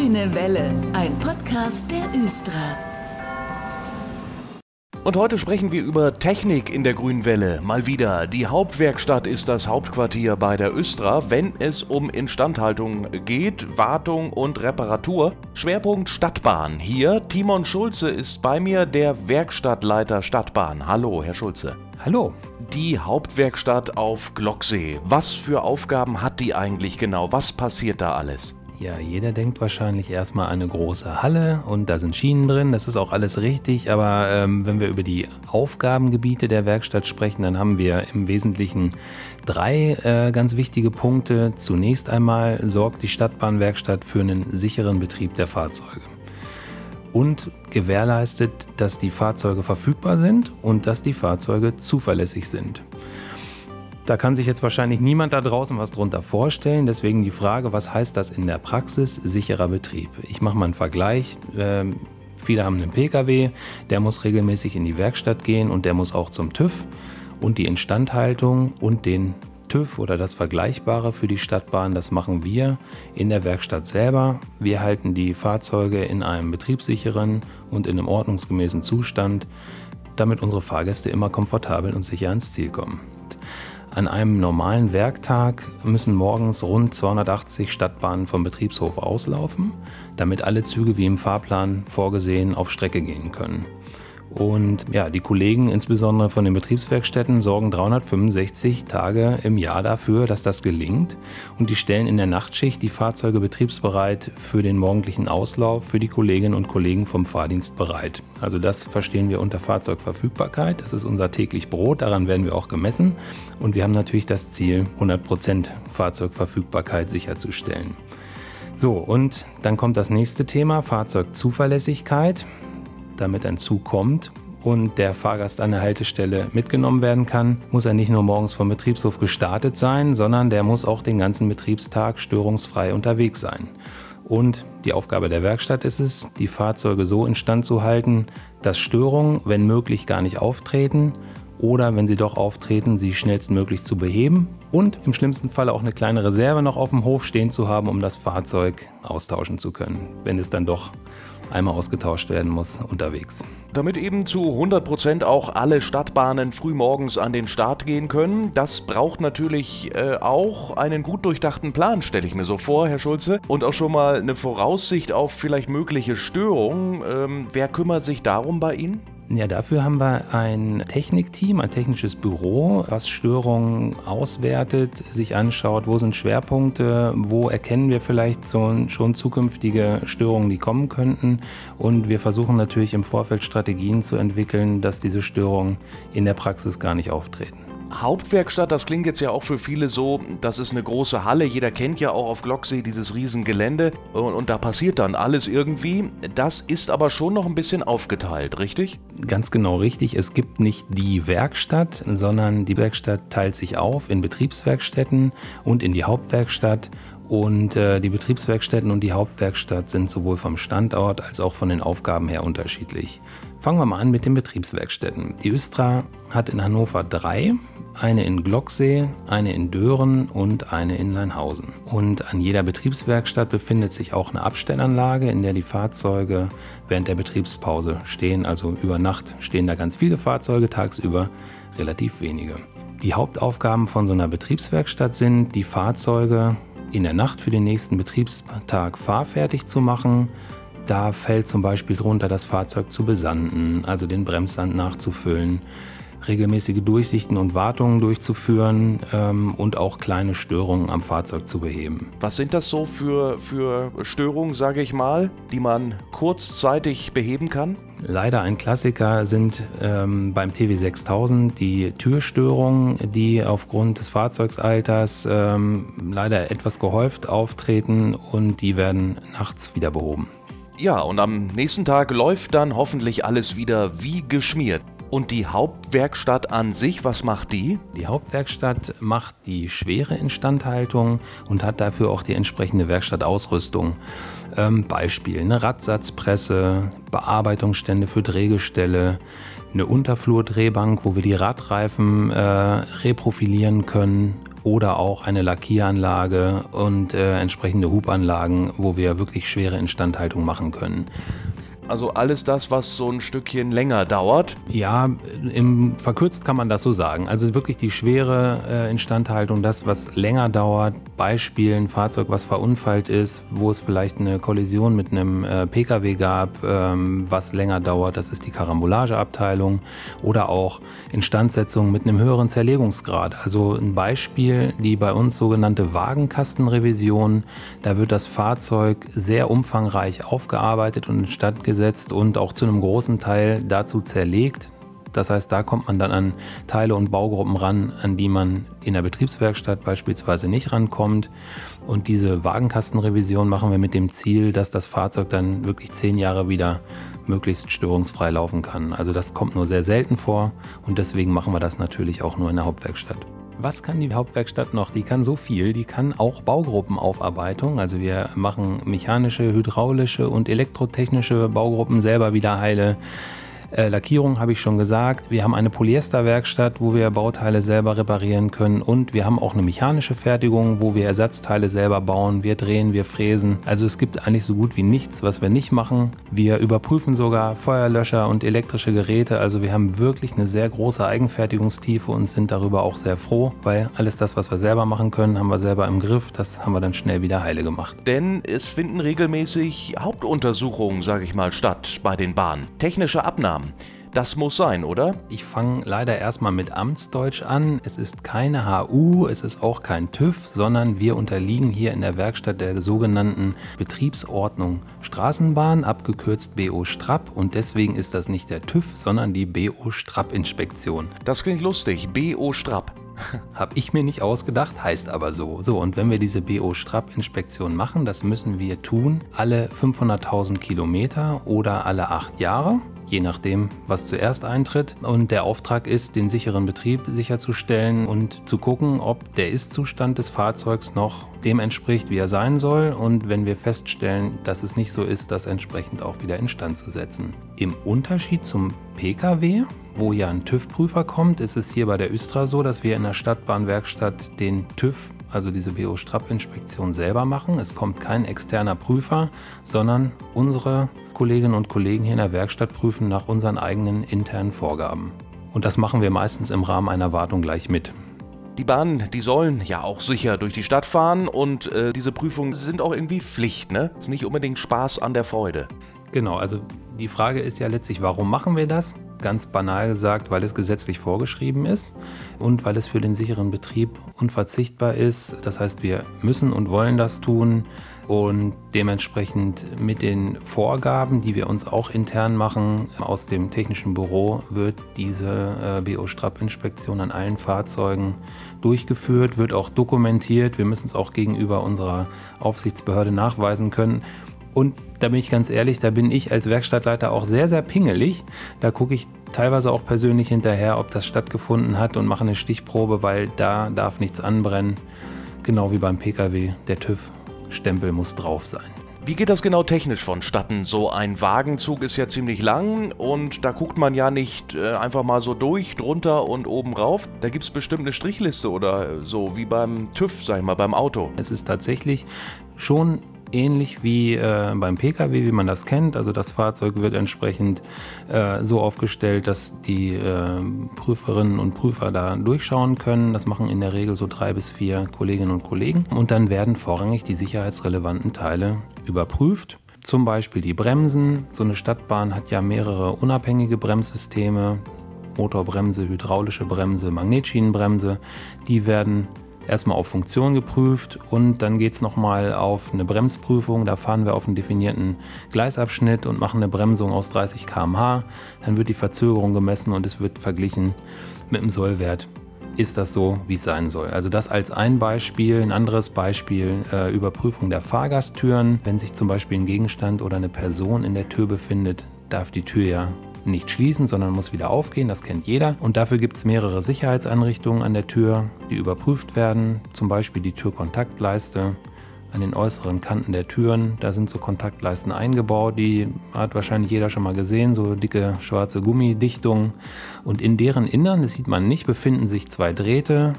Grüne Welle, ein Podcast der Östra. Und heute sprechen wir über Technik in der Grünen Welle. Mal wieder. Die Hauptwerkstatt ist das Hauptquartier bei der Östra, wenn es um Instandhaltung geht, Wartung und Reparatur. Schwerpunkt Stadtbahn. Hier Timon Schulze ist bei mir, der Werkstattleiter Stadtbahn. Hallo, Herr Schulze. Hallo. Die Hauptwerkstatt auf Glocksee. Was für Aufgaben hat die eigentlich genau? Was passiert da alles? Ja, jeder denkt wahrscheinlich erstmal eine große Halle und da sind Schienen drin. Das ist auch alles richtig. Aber ähm, wenn wir über die Aufgabengebiete der Werkstatt sprechen, dann haben wir im Wesentlichen drei äh, ganz wichtige Punkte. Zunächst einmal sorgt die Stadtbahnwerkstatt für einen sicheren Betrieb der Fahrzeuge und gewährleistet, dass die Fahrzeuge verfügbar sind und dass die Fahrzeuge zuverlässig sind. Da kann sich jetzt wahrscheinlich niemand da draußen was drunter vorstellen. Deswegen die Frage, was heißt das in der Praxis sicherer Betrieb? Ich mache mal einen Vergleich. Ähm, viele haben einen Pkw, der muss regelmäßig in die Werkstatt gehen und der muss auch zum TÜV. Und die Instandhaltung und den TÜV oder das Vergleichbare für die Stadtbahn, das machen wir in der Werkstatt selber. Wir halten die Fahrzeuge in einem betriebssicheren und in einem ordnungsgemäßen Zustand, damit unsere Fahrgäste immer komfortabel und sicher ans Ziel kommen. An einem normalen Werktag müssen morgens rund 280 Stadtbahnen vom Betriebshof auslaufen, damit alle Züge wie im Fahrplan vorgesehen auf Strecke gehen können. Und ja, die Kollegen, insbesondere von den Betriebswerkstätten, sorgen 365 Tage im Jahr dafür, dass das gelingt. Und die stellen in der Nachtschicht die Fahrzeuge betriebsbereit für den morgendlichen Auslauf für die Kolleginnen und Kollegen vom Fahrdienst bereit. Also das verstehen wir unter Fahrzeugverfügbarkeit. Das ist unser täglich Brot, daran werden wir auch gemessen. Und wir haben natürlich das Ziel, 100% Fahrzeugverfügbarkeit sicherzustellen. So, und dann kommt das nächste Thema, Fahrzeugzuverlässigkeit damit ein Zug kommt und der Fahrgast an der Haltestelle mitgenommen werden kann, muss er nicht nur morgens vom Betriebshof gestartet sein, sondern der muss auch den ganzen Betriebstag störungsfrei unterwegs sein. Und die Aufgabe der Werkstatt ist es, die Fahrzeuge so instand zu halten, dass Störungen, wenn möglich, gar nicht auftreten oder wenn sie doch auftreten, sie schnellstmöglich zu beheben und im schlimmsten Fall auch eine kleine Reserve noch auf dem Hof stehen zu haben, um das Fahrzeug austauschen zu können, wenn es dann doch einmal ausgetauscht werden muss unterwegs. Damit eben zu 100 Prozent auch alle Stadtbahnen frühmorgens an den Start gehen können, das braucht natürlich äh, auch einen gut durchdachten Plan, stelle ich mir so vor, Herr Schulze. Und auch schon mal eine Voraussicht auf vielleicht mögliche Störungen. Ähm, wer kümmert sich darum bei Ihnen? Ja, dafür haben wir ein Technikteam, ein technisches Büro, was Störungen auswertet, sich anschaut, wo sind Schwerpunkte, wo erkennen wir vielleicht so schon zukünftige Störungen, die kommen könnten. Und wir versuchen natürlich im Vorfeld Strategien zu entwickeln, dass diese Störungen in der Praxis gar nicht auftreten. Hauptwerkstatt, das klingt jetzt ja auch für viele so, das ist eine große Halle. Jeder kennt ja auch auf Glocksee dieses Riesengelände und, und, da passiert dann alles irgendwie. Das ist aber schon noch ein bisschen aufgeteilt, richtig? Ganz genau richtig. Es gibt nicht die Werkstatt, sondern die Werkstatt teilt sich auf in Betriebswerkstätten und in die Hauptwerkstatt. Und äh, die Betriebswerkstätten und die Hauptwerkstatt sind sowohl vom Standort als auch von den Aufgaben her unterschiedlich. Fangen wir mal an mit den Betriebswerkstätten. Die Östra hat in Hannover drei eine in Glocksee, eine in Dören und eine in Leinhausen. Und an jeder Betriebswerkstatt befindet sich auch eine Abstellanlage, in der die Fahrzeuge während der Betriebspause stehen. Also über Nacht stehen da ganz viele Fahrzeuge, tagsüber relativ wenige. Die Hauptaufgaben von so einer Betriebswerkstatt sind, die Fahrzeuge in der Nacht für den nächsten Betriebstag fahrfertig zu machen. Da fällt zum Beispiel drunter, das Fahrzeug zu besanden, also den Bremssand nachzufüllen, regelmäßige Durchsichten und Wartungen durchzuführen ähm, und auch kleine Störungen am Fahrzeug zu beheben. Was sind das so für, für Störungen, sage ich mal, die man kurzzeitig beheben kann? Leider ein Klassiker sind ähm, beim TW 6000 die Türstörungen, die aufgrund des Fahrzeugsalters ähm, leider etwas gehäuft auftreten und die werden nachts wieder behoben. Ja, und am nächsten Tag läuft dann hoffentlich alles wieder wie geschmiert. Und die Hauptwerkstatt an sich, was macht die? Die Hauptwerkstatt macht die schwere Instandhaltung und hat dafür auch die entsprechende Werkstattausrüstung. Ähm, Beispiel eine Radsatzpresse, Bearbeitungsstände für Drehgestelle, eine Unterflurdrehbank, wo wir die Radreifen äh, reprofilieren können, oder auch eine Lackieranlage und äh, entsprechende Hubanlagen, wo wir wirklich schwere Instandhaltung machen können. Also alles das, was so ein Stückchen länger dauert. Ja, im, verkürzt kann man das so sagen. Also wirklich die schwere äh, Instandhaltung, das, was länger dauert. Beispiel ein Fahrzeug, was verunfallt ist, wo es vielleicht eine Kollision mit einem äh, Pkw gab, ähm, was länger dauert. Das ist die Karambolageabteilung. Oder auch Instandsetzung mit einem höheren Zerlegungsgrad. Also ein Beispiel, die bei uns sogenannte Wagenkastenrevision. Da wird das Fahrzeug sehr umfangreich aufgearbeitet und instand gesetzt umgesetzt und auch zu einem großen Teil dazu zerlegt. Das heißt, da kommt man dann an Teile und Baugruppen ran, an die man in der Betriebswerkstatt beispielsweise nicht rankommt. Und diese Wagenkastenrevision machen wir mit dem Ziel, dass das Fahrzeug dann wirklich zehn Jahre wieder möglichst störungsfrei laufen kann. Also das kommt nur sehr selten vor und deswegen machen wir das natürlich auch nur in der Hauptwerkstatt. Was kann die Hauptwerkstatt noch? Die kann so viel. Die kann auch Baugruppenaufarbeitung. Also wir machen mechanische, hydraulische und elektrotechnische Baugruppen selber wieder heile. Äh, Lackierung habe ich schon gesagt. Wir haben eine Polyesterwerkstatt, wo wir Bauteile selber reparieren können. Und wir haben auch eine mechanische Fertigung, wo wir Ersatzteile selber bauen. Wir drehen, wir fräsen. Also es gibt eigentlich so gut wie nichts, was wir nicht machen. Wir überprüfen sogar Feuerlöscher und elektrische Geräte. Also wir haben wirklich eine sehr große Eigenfertigungstiefe und sind darüber auch sehr froh, weil alles das, was wir selber machen können, haben wir selber im Griff. Das haben wir dann schnell wieder heile gemacht. Denn es finden regelmäßig Hauptuntersuchungen, sage ich mal, statt bei den Bahnen. Technische Abnahmen. Namen. Das muss sein, oder? Ich fange leider erstmal mit Amtsdeutsch an. Es ist keine HU, es ist auch kein TÜV, sondern wir unterliegen hier in der Werkstatt der sogenannten Betriebsordnung Straßenbahn, abgekürzt BO Strapp. Und deswegen ist das nicht der TÜV, sondern die BO Strapp-Inspektion. Das klingt lustig, BO Strapp. Habe ich mir nicht ausgedacht, heißt aber so. So, und wenn wir diese BO-Strapp-Inspektion machen, das müssen wir tun alle 500.000 Kilometer oder alle acht Jahre je nachdem, was zuerst eintritt. Und der Auftrag ist, den sicheren Betrieb sicherzustellen und zu gucken, ob der Ist-Zustand des Fahrzeugs noch dem entspricht, wie er sein soll. Und wenn wir feststellen, dass es nicht so ist, das entsprechend auch wieder instand zu setzen. Im Unterschied zum Pkw, wo ja ein TÜV-Prüfer kommt, ist es hier bei der Östra so, dass wir in der Stadtbahnwerkstatt den TÜV also diese BO-Strapp-Inspektion selber machen. Es kommt kein externer Prüfer, sondern unsere Kolleginnen und Kollegen hier in der Werkstatt prüfen nach unseren eigenen internen Vorgaben. Und das machen wir meistens im Rahmen einer Wartung gleich mit. Die Bahnen, die sollen ja auch sicher durch die Stadt fahren und äh, diese Prüfungen sind auch irgendwie Pflicht, ne? Ist nicht unbedingt Spaß an der Freude. Genau, also die Frage ist ja letztlich, warum machen wir das? Ganz banal gesagt, weil es gesetzlich vorgeschrieben ist und weil es für den sicheren Betrieb unverzichtbar ist. Das heißt, wir müssen und wollen das tun und dementsprechend mit den Vorgaben, die wir uns auch intern machen aus dem technischen Büro, wird diese äh, BO-Strapp-Inspektion an allen Fahrzeugen durchgeführt, wird auch dokumentiert. Wir müssen es auch gegenüber unserer Aufsichtsbehörde nachweisen können. Und da bin ich ganz ehrlich, da bin ich als Werkstattleiter auch sehr, sehr pingelig. Da gucke ich teilweise auch persönlich hinterher, ob das stattgefunden hat und mache eine Stichprobe, weil da darf nichts anbrennen. Genau wie beim Pkw, der TÜV Stempel muss drauf sein. Wie geht das genau technisch vonstatten? So ein Wagenzug ist ja ziemlich lang und da guckt man ja nicht äh, einfach mal so durch, drunter und oben rauf. Da gibt es bestimmt eine Strichliste oder so, wie beim TÜV, sag ich mal, beim Auto. Es ist tatsächlich schon ähnlich wie äh, beim Pkw, wie man das kennt. Also das Fahrzeug wird entsprechend äh, so aufgestellt, dass die äh, Prüferinnen und Prüfer da durchschauen können. Das machen in der Regel so drei bis vier Kolleginnen und Kollegen. Und dann werden vorrangig die sicherheitsrelevanten Teile überprüft. Zum Beispiel die Bremsen. So eine Stadtbahn hat ja mehrere unabhängige Bremssysteme. Motorbremse, hydraulische Bremse, Magnetschienenbremse. Die werden erstmal auf Funktion geprüft und dann geht es nochmal auf eine Bremsprüfung. Da fahren wir auf einen definierten Gleisabschnitt und machen eine Bremsung aus 30 km/h. Dann wird die Verzögerung gemessen und es wird verglichen mit dem Sollwert. Ist das so, wie es sein soll? Also das als ein Beispiel. Ein anderes Beispiel, äh, Überprüfung der Fahrgasttüren. Wenn sich zum Beispiel ein Gegenstand oder eine Person in der Tür befindet, darf die Tür ja nicht schließen, sondern muss wieder aufgehen. Das kennt jeder. Und dafür gibt es mehrere Sicherheitseinrichtungen an der Tür, die überprüft werden. Zum Beispiel die Türkontaktleiste an den äußeren Kanten der Türen. Da sind so Kontaktleisten eingebaut. Die hat wahrscheinlich jeder schon mal gesehen. So dicke schwarze Gummidichtungen. Und in deren Innern, das sieht man nicht, befinden sich zwei Drähte.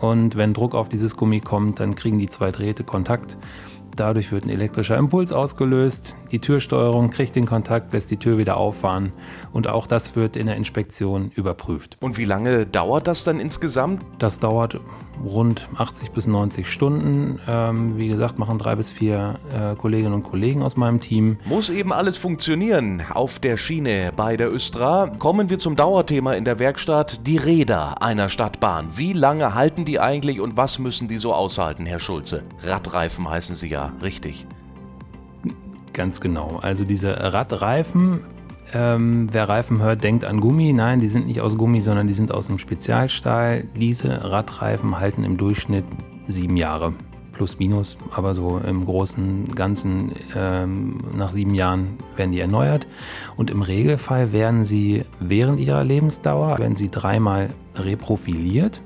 und wenn Druck auf dieses Gummi kommt, dann kriegen die zwei Drähte Kontakt Dadurch wird ein elektrischer Impuls ausgelöst, die Türsteuerung kriegt den Kontakt, lässt die Tür wieder auffahren und auch das wird in der Inspektion überprüft. Und wie lange dauert das dann insgesamt? Das dauert rund 80 bis 90 Stunden. Ähm, wie gesagt, machen drei bis vier äh, Kolleginnen und Kollegen aus meinem Team. Muss eben alles funktionieren auf der Schiene bei der Östra. Kommen wir zum Dauerthema in der Werkstatt, die Räder einer Stadtbahn. Wie lange halten die eigentlich und was müssen die so aushalten, Herr Schulze? Radreifen heißen sie ja, richtig. Ganz genau. Also diese Radreifen ähm, wer Reifen hört, denkt an Gummi. Nein, die sind nicht aus Gummi, sondern die sind aus einem Spezialstahl. Diese Radreifen halten im Durchschnitt sieben Jahre. Plus, minus, aber so im Großen Ganzen ähm, nach sieben Jahren werden die erneuert. Und im Regelfall werden sie während ihrer Lebensdauer, werden sie dreimal reprofiliert.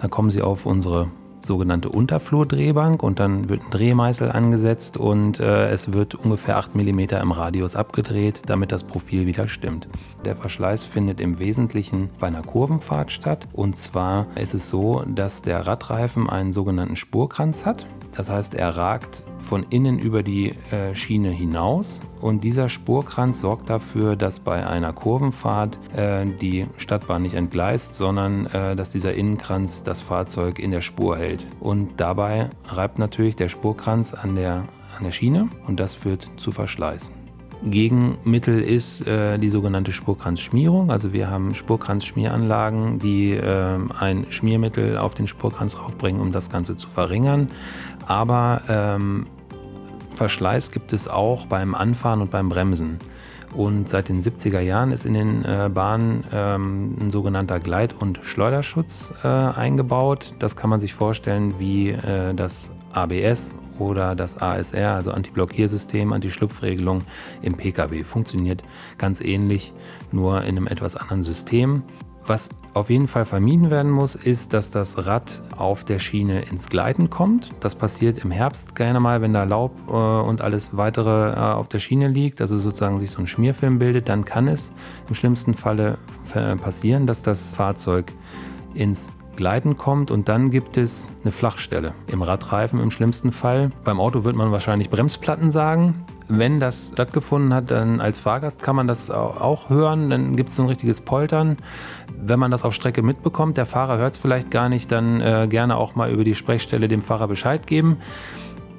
Dann kommen sie auf unsere sogenannte Unterflurdrehbank und dann wird ein Drehmeißel angesetzt und äh, es wird ungefähr 8 mm im Radius abgedreht, damit das Profil wieder stimmt. Der Verschleiß findet im Wesentlichen bei einer Kurvenfahrt statt und zwar ist es so, dass der Radreifen einen sogenannten Spurkranz hat. Das heißt, er ragt von innen über die äh, Schiene hinaus und dieser Spurkranz sorgt dafür, dass bei einer Kurvenfahrt äh, die Stadtbahn nicht entgleist, sondern äh, dass dieser Innenkranz das Fahrzeug in der Spur hält. Und dabei reibt natürlich der Spurkranz an der, an der Schiene und das führt zu Verschleiß. Gegenmittel ist äh, die sogenannte Spurkranzschmierung. Also wir haben Spurkranzschmieranlagen, die äh, ein Schmiermittel auf den Spurkranz raufbringen, um das Ganze zu verringern. Aber ähm, Verschleiß gibt es auch beim Anfahren und beim Bremsen. Und seit den 70er Jahren ist in den äh, Bahnen ähm, ein sogenannter Gleit- und Schleuderschutz äh, eingebaut. Das kann man sich vorstellen wie äh, das ABS oder das ASR, also Antiblockiersystem, Anti-Schlupfregelung im Pkw. Funktioniert ganz ähnlich, nur in einem etwas anderen System. Was auf jeden Fall vermieden werden muss, ist, dass das Rad auf der Schiene ins Gleiten kommt. Das passiert im Herbst gerne mal, wenn da Laub äh, und alles weitere äh, auf der Schiene liegt, also sozusagen sich so ein Schmierfilm bildet, dann kann es im schlimmsten Falle passieren, dass das Fahrzeug ins Gleiten kommt und dann gibt es eine Flachstelle im Radreifen im schlimmsten Fall. Beim Auto wird man wahrscheinlich Bremsplatten sagen. Wenn das stattgefunden hat, dann als Fahrgast kann man das auch hören, dann gibt es ein richtiges Poltern. Wenn man das auf Strecke mitbekommt, der Fahrer hört es vielleicht gar nicht, dann äh, gerne auch mal über die Sprechstelle dem Fahrer Bescheid geben.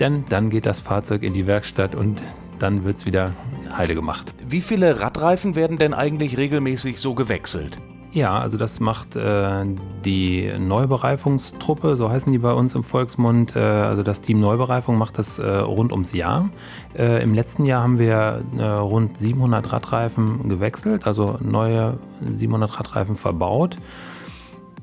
Denn dann geht das Fahrzeug in die Werkstatt und dann wird es wieder heile gemacht. Wie viele Radreifen werden denn eigentlich regelmäßig so gewechselt? Ja, also das macht äh, die Neubereifungstruppe, so heißen die bei uns im Volksmund. Äh, also das Team Neubereifung macht das äh, rund ums Jahr. Äh, Im letzten Jahr haben wir äh, rund 700 Radreifen gewechselt, also neue 700 Radreifen verbaut.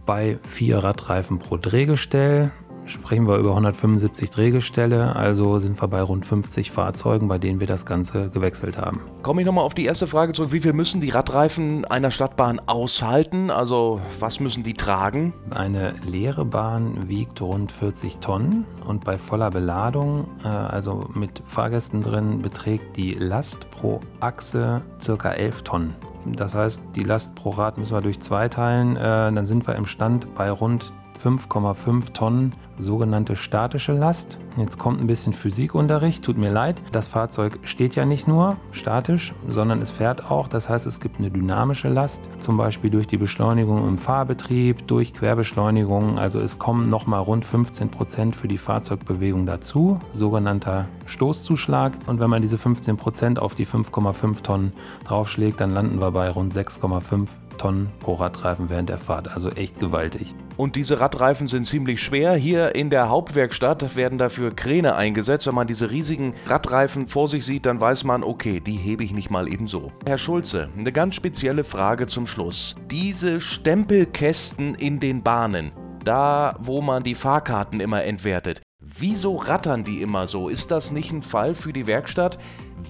Bei vier Radreifen pro Drehgestell sprechen wir über 175 Drehgestelle, also sind wir bei rund 50 Fahrzeugen, bei denen wir das Ganze gewechselt haben. Komme ich nochmal auf die erste Frage zurück. Wie viel müssen die Radreifen einer Stadtbahn aushalten? Also was müssen die tragen? Eine leere Bahn wiegt rund 40 Tonnen und bei voller Beladung, äh, also mit Fahrgästen drin, beträgt die Last pro Achse ca. 11 Tonnen. Das heißt, die Last pro Rad müssen wir durch zwei teilen. Äh, dann sind wir im Stand bei rund 5,5 Tonnen sogenannte statische Last. Jetzt kommt ein bisschen Physikunterricht, tut mir leid. Das Fahrzeug steht ja nicht nur statisch, sondern es fährt auch. Das heißt, es gibt eine dynamische Last, zum Beispiel durch die Beschleunigung im Fahrbetrieb, durch Querbeschleunigung. Also es kommen nochmal rund 15 Prozent für die Fahrzeugbewegung dazu, sogenannter Stoßzuschlag. Und wenn man diese 15 Prozent auf die 5,5 Tonnen draufschlägt, dann landen wir bei rund 6,5 Tonnen pro Radreifen während der Fahrt. Also echt gewaltig. Und diese Radreifen sind ziemlich schwer. Hier in der Hauptwerkstatt werden dafür Kräne eingesetzt. Wenn man diese riesigen Radreifen vor sich sieht, dann weiß man, okay, die hebe ich nicht mal eben so. Herr Schulze, eine ganz spezielle Frage zum Schluss. Diese Stempelkästen in den Bahnen, da wo man die Fahrkarten immer entwertet, Wieso rattern die immer so? Ist das nicht ein Fall für die Werkstatt?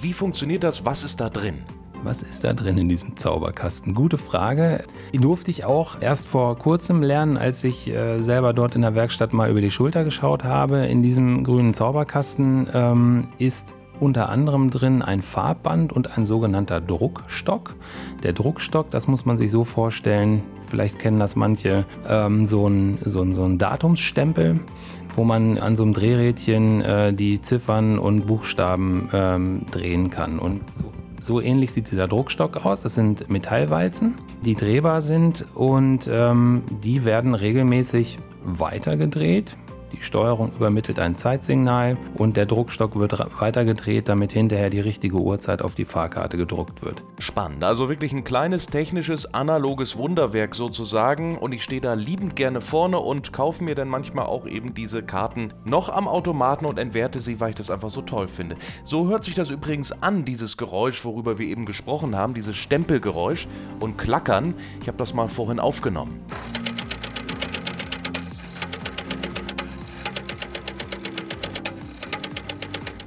Wie funktioniert das? Was ist da drin? Was ist da drin in diesem Zauberkasten? Gute Frage. Die durfte ich auch erst vor kurzem lernen, als ich äh, selber dort in der Werkstatt mal über die Schulter geschaut habe. In diesem grünen Zauberkasten ähm, ist unter anderem drin ein Farbband und ein sogenannter Druckstock. Der Druckstock, das muss man sich so vorstellen, vielleicht kennen das manche, ähm, so, ein, so, ein, so ein Datumsstempel, wo man an so einem Drehrädchen äh, die Ziffern und Buchstaben ähm, drehen kann. Und so so ähnlich sieht dieser Druckstock aus. Das sind Metallwalzen, die drehbar sind und ähm, die werden regelmäßig weitergedreht. Die Steuerung übermittelt ein Zeitsignal und der Druckstock wird weitergedreht, damit hinterher die richtige Uhrzeit auf die Fahrkarte gedruckt wird. Spannend, also wirklich ein kleines technisches analoges Wunderwerk sozusagen und ich stehe da liebend gerne vorne und kaufe mir dann manchmal auch eben diese Karten noch am Automaten und entwerte sie, weil ich das einfach so toll finde. So hört sich das übrigens an, dieses Geräusch, worüber wir eben gesprochen haben, dieses Stempelgeräusch und Klackern. Ich habe das mal vorhin aufgenommen.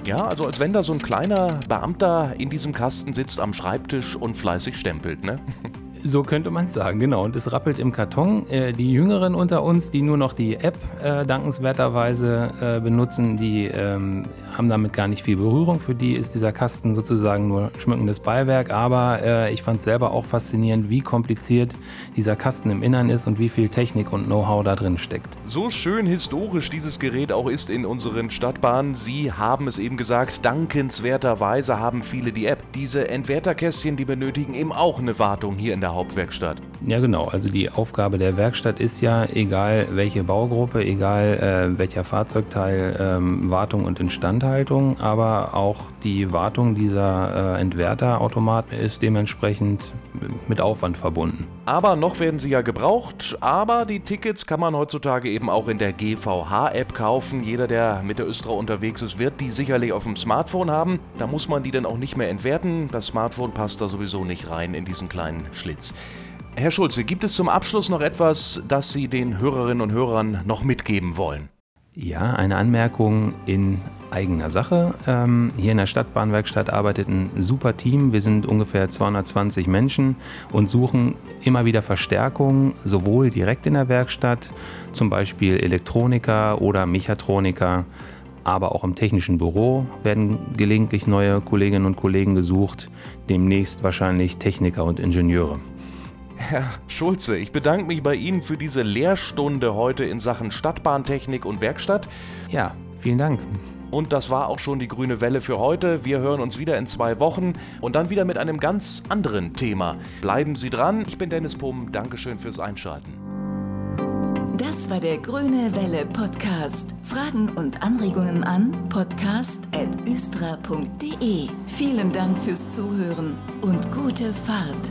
Ja, also als wenn da so ein kleiner Beamter in diesem Kasten sitzt am Schreibtisch und fleißig stempelt, ne? So könnte man es sagen, genau. Und es rappelt im Karton. Äh, die Jüngeren unter uns, die nur noch die App äh, dankenswerterweise äh, benutzen, die ähm, haben damit gar nicht viel Berührung. Für die ist dieser Kasten sozusagen nur schmückendes Beiwerk. Aber äh, ich fand es selber auch faszinierend, wie kompliziert dieser Kasten im Innern ist und wie viel Technik und Know-how da drin steckt. So schön historisch dieses Gerät auch ist in unseren Stadtbahnen. Sie haben es eben gesagt, dankenswerterweise haben viele die App. Diese Entwerterkästchen, die benötigen eben auch eine Wartung hier in der Hauptwerkstatt. Ja, genau. Also die Aufgabe der Werkstatt ist ja, egal welche Baugruppe, egal äh, welcher Fahrzeugteil, ähm, Wartung und Instandhaltung, aber auch die Wartung dieser äh, Entwerterautomaten ist dementsprechend mit Aufwand verbunden. Aber noch werden sie ja gebraucht, aber die Tickets kann man heutzutage eben auch in der GVH-App kaufen. Jeder, der mit der Östra unterwegs ist, wird die sicherlich auf dem Smartphone haben. Da muss man die dann auch nicht mehr entwerten. Das Smartphone passt da sowieso nicht rein in diesen kleinen Schlitz. Herr Schulze, gibt es zum Abschluss noch etwas, das Sie den Hörerinnen und Hörern noch mitgeben wollen? Ja, eine Anmerkung in eigener Sache. Ähm, hier in der Stadtbahnwerkstatt arbeitet ein super Team. Wir sind ungefähr 220 Menschen und suchen immer wieder Verstärkung, sowohl direkt in der Werkstatt, zum Beispiel Elektroniker oder Mechatroniker, aber auch im technischen Büro werden gelegentlich neue Kolleginnen und Kollegen gesucht, demnächst wahrscheinlich Techniker und Ingenieure. Herr Schulze, ich bedanke mich bei Ihnen für diese Lehrstunde heute in Sachen Stadtbahntechnik und Werkstatt. Ja, vielen Dank. Und das war auch schon die grüne Welle für heute. Wir hören uns wieder in zwei Wochen und dann wieder mit einem ganz anderen Thema. Bleiben Sie dran. Ich bin Dennis Pumm. Dankeschön fürs Einschalten. Das war der Grüne Welle Podcast. Fragen und Anregungen an podcast.östra.de. Vielen Dank fürs Zuhören und gute Fahrt.